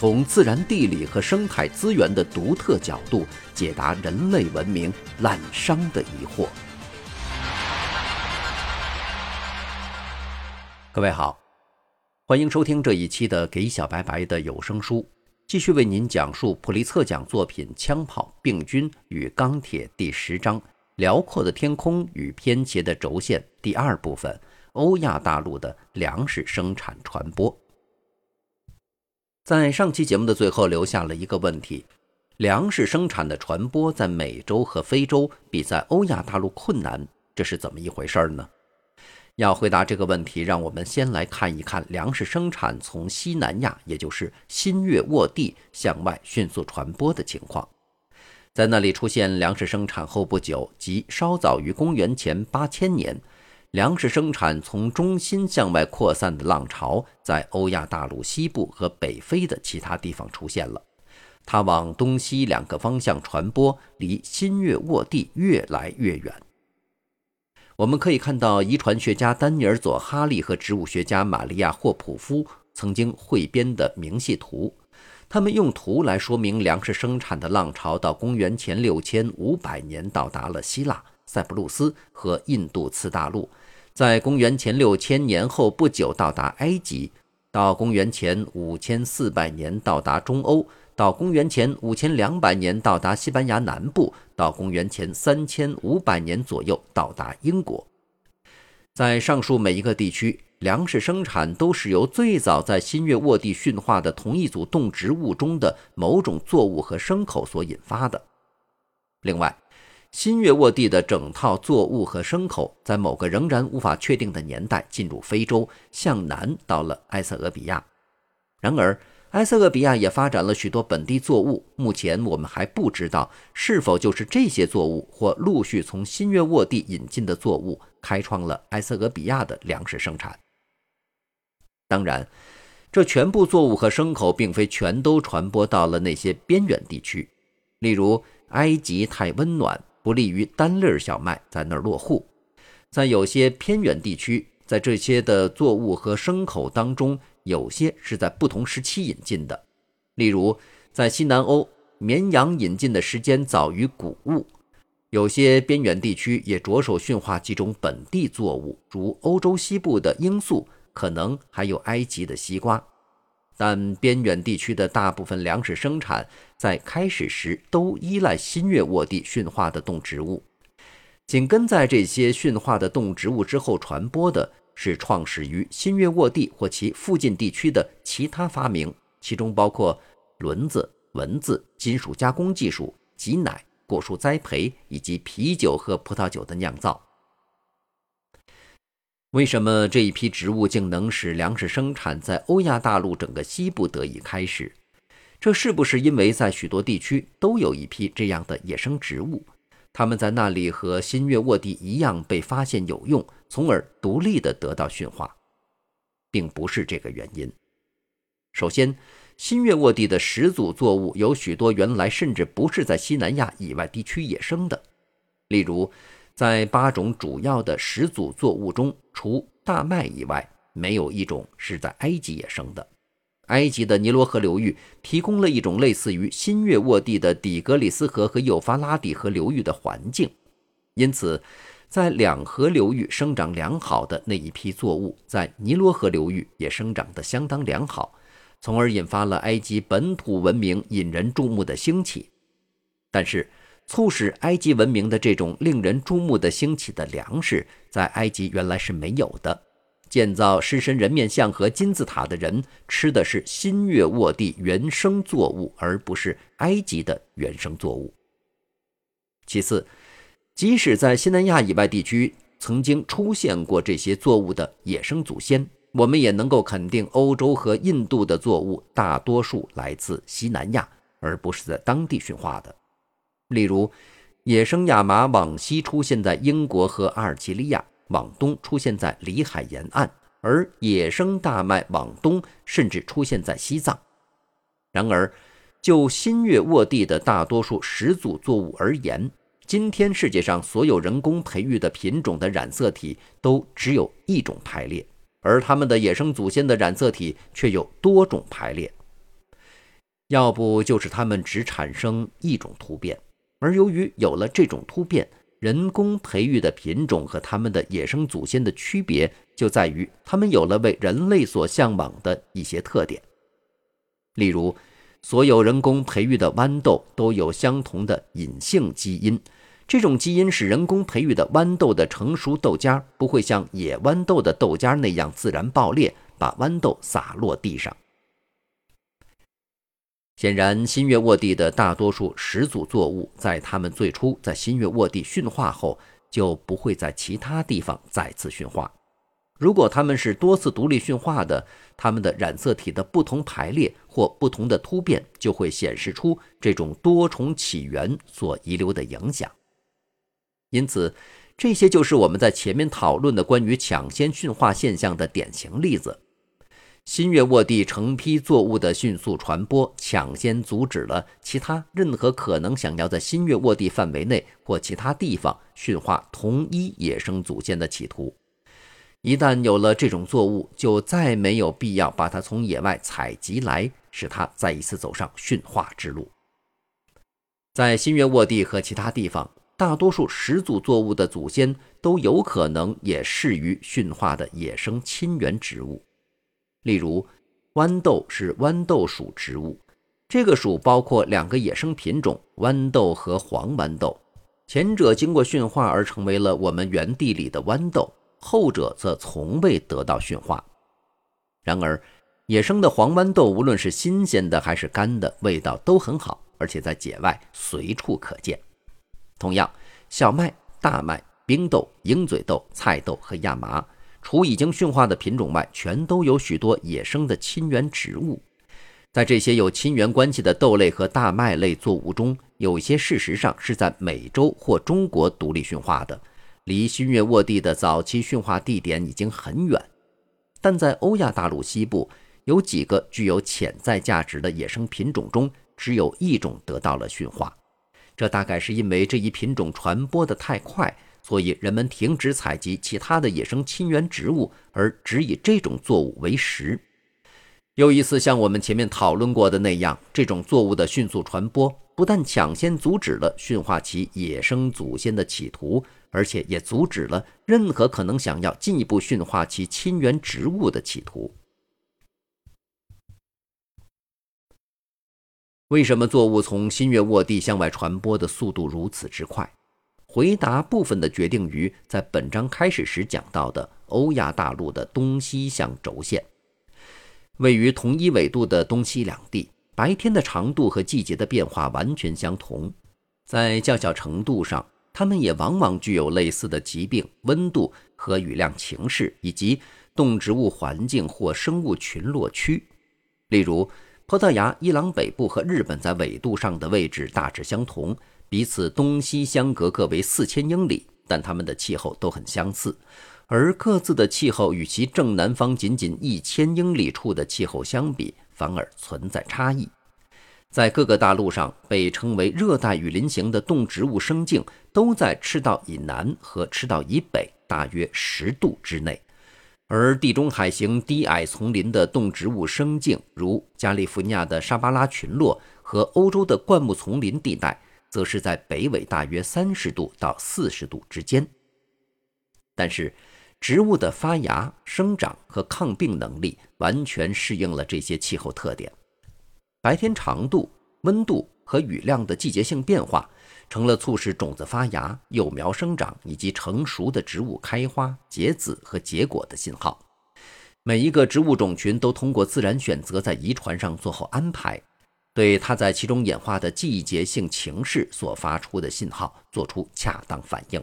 从自然地理和生态资源的独特角度解答人类文明滥觞的疑惑。各位好。欢迎收听这一期的《给小白白的有声书》，继续为您讲述普利策奖作品《枪炮、病菌与钢铁》第十章“辽阔的天空与偏斜的轴线”第二部分——欧亚大陆的粮食生产传播。在上期节目的最后，留下了一个问题：粮食生产的传播在美洲和非洲比在欧亚大陆困难，这是怎么一回事呢？要回答这个问题，让我们先来看一看粮食生产从西南亚，也就是新月沃地向外迅速传播的情况。在那里出现粮食生产后不久，即稍早于公元前八千年，粮食生产从中心向外扩散的浪潮在欧亚大陆西部和北非的其他地方出现了。它往东西两个方向传播，离新月沃地越来越远。我们可以看到，遗传学家丹尼尔·佐哈利和植物学家玛利亚·霍普夫曾经汇编的明细图。他们用图来说明粮食生产的浪潮到公元前六千五百年到达了希腊、塞浦路斯和印度次大陆，在公元前六千年后不久到达埃及，到公元前五千四百年到达中欧。到公元前五千两百年到达西班牙南部，到公元前三千五百年左右到达英国。在上述每一个地区，粮食生产都是由最早在新月沃地驯化的同一组动植物中的某种作物和牲口所引发的。另外，新月沃地的整套作物和牲口在某个仍然无法确定的年代进入非洲，向南到了埃塞俄比亚。然而，埃塞俄比亚也发展了许多本地作物，目前我们还不知道是否就是这些作物或陆续从新月沃地引进的作物开创了埃塞俄比亚的粮食生产。当然，这全部作物和牲口并非全都传播到了那些边远地区，例如埃及太温暖，不利于单粒小麦在那儿落户。在有些偏远地区，在这些的作物和牲口当中。有些是在不同时期引进的，例如在西南欧，绵羊引进的时间早于谷物；有些边远地区也着手驯化几种本地作物，如欧洲西部的罂粟，可能还有埃及的西瓜。但边远地区的大部分粮食生产在开始时都依赖新月沃地驯化的动植物，紧跟在这些驯化的动植物之后传播的。是创始于新月沃地或其附近地区的其他发明，其中包括轮子、文字、金属加工技术、挤奶、果树栽培以及啤酒和葡萄酒的酿造。为什么这一批植物竟能使粮食生产在欧亚大陆整个西部得以开始？这是不是因为在许多地区都有一批这样的野生植物？它们在那里和新月沃地一样被发现有用，从而独立地得到驯化，并不是这个原因。首先，新月沃地的始祖作物有许多原来甚至不是在西南亚以外地区野生的，例如，在八种主要的始祖作物中，除大麦以外，没有一种是在埃及野生的。埃及的尼罗河流域提供了一种类似于新月沃地的底格里斯河和幼发拉底河流域的环境，因此，在两河流域生长良好的那一批作物，在尼罗河流域也生长得相当良好，从而引发了埃及本土文明引人注目的兴起。但是，促使埃及文明的这种令人注目的兴起的粮食，在埃及原来是没有的。建造狮身人面像和金字塔的人吃的是新月沃地原生作物，而不是埃及的原生作物。其次，即使在西南亚以外地区曾经出现过这些作物的野生祖先，我们也能够肯定，欧洲和印度的作物大多数来自西南亚，而不是在当地驯化的。例如，野生亚麻往西出现在英国和阿尔及利亚，往东出现在里海沿岸，而野生大麦往东甚至出现在西藏。然而，就新月沃地的大多数始祖作物而言，今天世界上所有人工培育的品种的染色体都只有一种排列，而它们的野生祖先的染色体却有多种排列。要不就是它们只产生一种突变。而由于有了这种突变，人工培育的品种和它们的野生祖先的区别就在于，它们有了为人类所向往的一些特点。例如，所有人工培育的豌豆都有相同的隐性基因，这种基因使人工培育的豌豆的成熟豆荚不会像野豌豆的豆荚那样自然爆裂，把豌豆洒落地上。显然，新月沃地的大多数始祖作物，在它们最初在新月沃地驯化后，就不会在其他地方再次驯化。如果它们是多次独立驯化的，它们的染色体的不同排列或不同的突变，就会显示出这种多重起源所遗留的影响。因此，这些就是我们在前面讨论的关于抢先驯化现象的典型例子。新月沃地成批作物的迅速传播，抢先阻止了其他任何可能想要在新月沃地范围内或其他地方驯化同一野生祖先的企图。一旦有了这种作物，就再没有必要把它从野外采集来，使它再一次走上驯化之路。在新月沃地和其他地方，大多数始祖作物的祖先都有可能也适于驯化的野生亲缘植物。例如，豌豆是豌豆属植物，这个属包括两个野生品种豌豆和黄豌豆，前者经过驯化而成为了我们园地里的豌豆，后者则从未得到驯化。然而，野生的黄豌豆无论是新鲜的还是干的，味道都很好，而且在野外随处可见。同样，小麦、大麦、冰豆、鹰嘴豆、菜豆和亚麻。除已经驯化的品种外，全都有许多野生的亲缘植物。在这些有亲缘关系的豆类和大麦类作物中，有些事实上是在美洲或中国独立驯化的，离新月沃地的早期驯化地点已经很远。但在欧亚大陆西部，有几个具有潜在价值的野生品种中，只有一种得到了驯化。这大概是因为这一品种传播得太快。所以，人们停止采集其他的野生亲缘植物，而只以这种作物为食。又一次，像我们前面讨论过的那样，这种作物的迅速传播不但抢先阻止了驯化其野生祖先的企图，而且也阻止了任何可能想要进一步驯化其亲缘植物的企图。为什么作物从新月沃地向外传播的速度如此之快？回答部分的决定于在本章开始时讲到的欧亚大陆的东西向轴线，位于同一纬度的东西两地，白天的长度和季节的变化完全相同，在较小程度上，它们也往往具有类似的疾病、温度和雨量情势，以及动植物环境或生物群落区。例如，葡萄牙、伊朗北部和日本在纬度上的位置大致相同。彼此东西相隔各为四千英里，但它们的气候都很相似，而各自的气候与其正南方仅仅一千英里处的气候相比，反而存在差异。在各个大陆上，被称为热带雨林型的动植物生境都在赤道以南和赤道以北大约十度之内，而地中海型低矮丛林的动植物生境，如加利福尼亚的沙巴拉群落和欧洲的灌木丛林地带。则是在北纬大约三十度到四十度之间。但是，植物的发芽、生长和抗病能力完全适应了这些气候特点。白天长度、温度和雨量的季节性变化，成了促使种子发芽、幼苗生长以及成熟的植物开花、结籽和结果的信号。每一个植物种群都通过自然选择在遗传上做好安排。对它在其中演化的季节性情势所发出的信号做出恰当反应。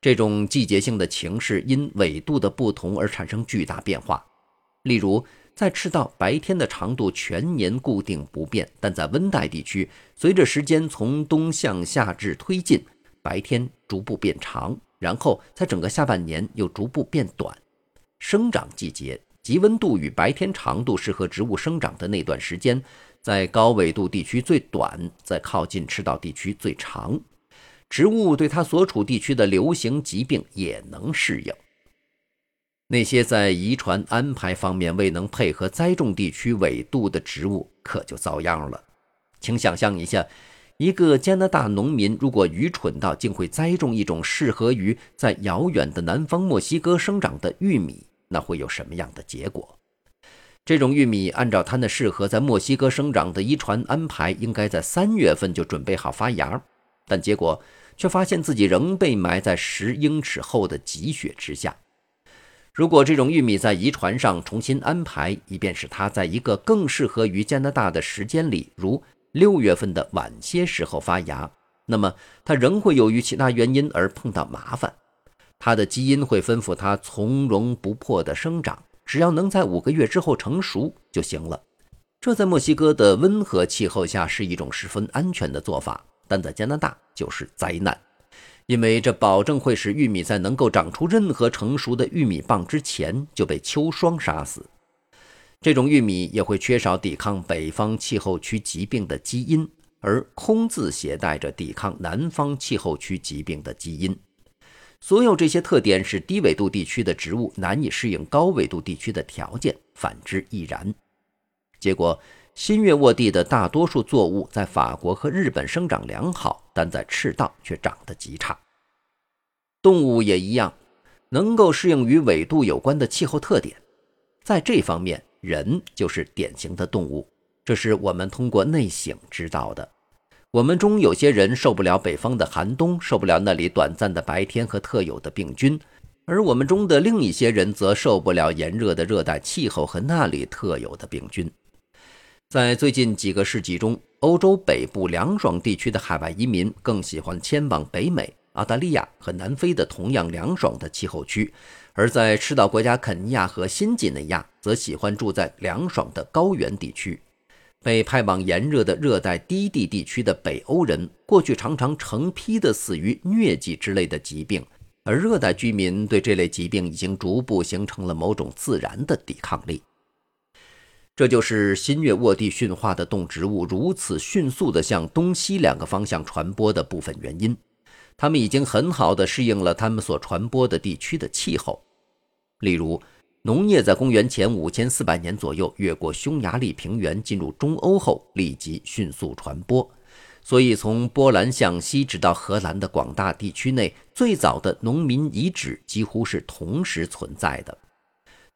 这种季节性的情势因纬度的不同而产生巨大变化。例如，在赤道白天的长度全年固定不变，但在温带地区，随着时间从冬向夏至推进，白天逐步变长，然后在整个下半年又逐步变短。生长季节，及温度与白天长度适合植物生长的那段时间，在高纬度地区最短，在靠近赤道地区最长。植物对它所处地区的流行疾病也能适应。那些在遗传安排方面未能配合栽种地区纬度的植物，可就遭殃了。请想象一下，一个加拿大农民如果愚蠢到竟会栽种一种适合于在遥远的南方墨西哥生长的玉米，那会有什么样的结果？这种玉米按照它那适合在墨西哥生长的遗传安排，应该在三月份就准备好发芽，但结果却发现自己仍被埋在十英尺厚的积雪之下。如果这种玉米在遗传上重新安排，以便使它在一个更适合于加拿大的时间里，如六月份的晚些时候发芽，那么它仍会由于其他原因而碰到麻烦。它的基因会吩咐它从容不迫地生长，只要能在五个月之后成熟就行了。这在墨西哥的温和气候下是一种十分安全的做法，但在加拿大就是灾难。因为这保证会使玉米在能够长出任何成熟的玉米棒之前就被秋霜杀死。这种玉米也会缺少抵抗北方气候区疾病的基因，而空自携带着抵抗南方气候区疾病的基因。所有这些特点使低纬度地区的植物难以适应高纬度地区的条件，反之亦然。结果，新月沃地的大多数作物在法国和日本生长良好。但在赤道却长得极差。动物也一样，能够适应与纬度有关的气候特点。在这方面，人就是典型的动物。这是我们通过内省知道的。我们中有些人受不了北方的寒冬，受不了那里短暂的白天和特有的病菌；而我们中的另一些人则受不了炎热的热带气候和那里特有的病菌。在最近几个世纪中，欧洲北部凉爽地区的海外移民更喜欢迁往北美、澳大利亚和南非的同样凉爽的气候区，而在赤道国家肯尼亚和新几内亚，则喜欢住在凉爽的高原地区。被派往炎热的热带低地地区的北欧人，过去常常成批的死于疟疾之类的疾病，而热带居民对这类疾病已经逐步形成了某种自然的抵抗力。这就是新月沃地驯化的动植物如此迅速地向东西两个方向传播的部分原因。它们已经很好地适应了它们所传播的地区的气候。例如，农业在公元前五千四百年左右越过匈牙利平原进入中欧后，立即迅速传播。所以，从波兰向西直到荷兰的广大地区内，最早的农民遗址几乎是同时存在的。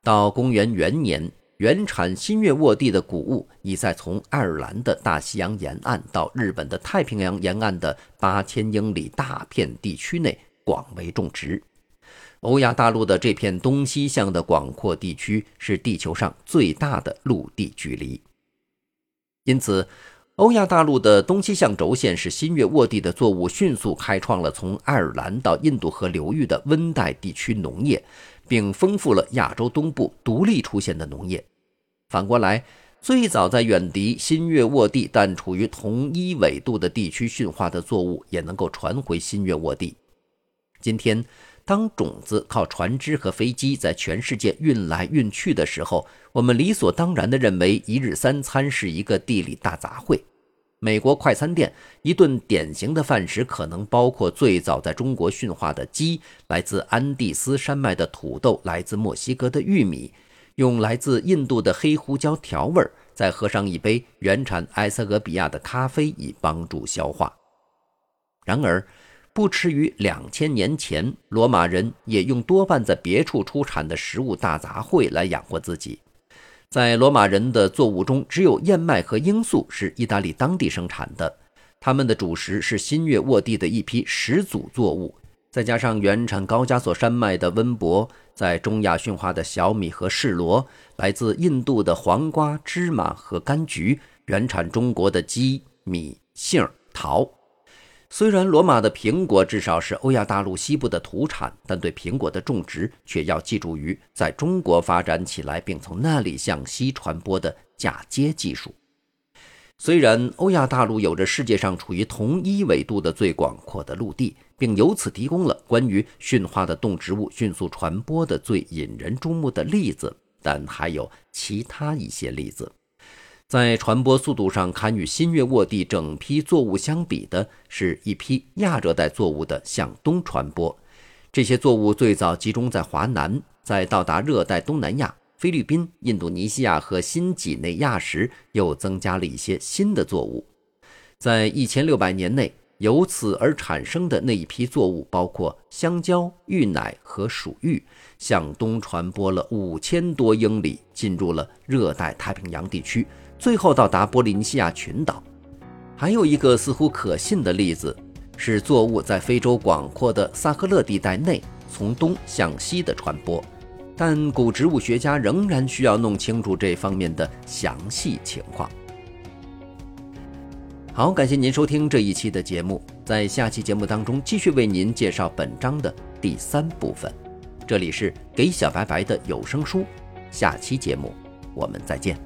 到公元元年。原产新月沃地的谷物已在从爱尔兰的大西洋沿岸到日本的太平洋沿岸的八千英里大片地区内广为种植。欧亚大陆的这片东西向的广阔地区是地球上最大的陆地距离，因此，欧亚大陆的东西向轴线使新月沃地的作物迅速开创了从爱尔兰到印度河流域的温带地区农业。并丰富了亚洲东部独立出现的农业。反过来，最早在远离新月沃地但处于同一纬度的地区驯化的作物，也能够传回新月沃地。今天，当种子靠船只和飞机在全世界运来运去的时候，我们理所当然地认为一日三餐是一个地理大杂烩。美国快餐店一顿典型的饭食可能包括最早在中国驯化的鸡、来自安第斯山脉的土豆、来自墨西哥的玉米，用来自印度的黑胡椒调味儿，再喝上一杯原产埃塞俄比亚的咖啡以帮助消化。然而，不迟于两千年前，罗马人也用多半在别处出产的食物大杂烩来养活自己。在罗马人的作物中，只有燕麦和罂粟是意大利当地生产的。他们的主食是新月沃地的一批始祖作物，再加上原产高加索山脉的温博，在中亚驯化的小米和柿罗，来自印度的黄瓜、芝麻和柑橘，原产中国的鸡、米、杏、桃。虽然罗马的苹果至少是欧亚大陆西部的土产，但对苹果的种植却要寄助于在中国发展起来并从那里向西传播的嫁接技术。虽然欧亚大陆有着世界上处于同一纬度的最广阔的陆地，并由此提供了关于驯化的动植物迅速传播的最引人注目的例子，但还有其他一些例子。在传播速度上堪与新月沃地整批作物相比的，是一批亚热带作物的向东传播。这些作物最早集中在华南，在到达热带东南亚、菲律宾、印度尼西亚和新几内亚时，又增加了一些新的作物。在一千六百年内，由此而产生的那一批作物包括香蕉、芋奶和薯芋，向东传播了五千多英里，进入了热带太平洋地区。最后到达波利尼西亚群岛。还有一个似乎可信的例子是作物在非洲广阔的萨赫勒地带内从东向西的传播，但古植物学家仍然需要弄清楚这方面的详细情况。好，感谢您收听这一期的节目，在下期节目当中继续为您介绍本章的第三部分。这里是给小白白的有声书，下期节目我们再见。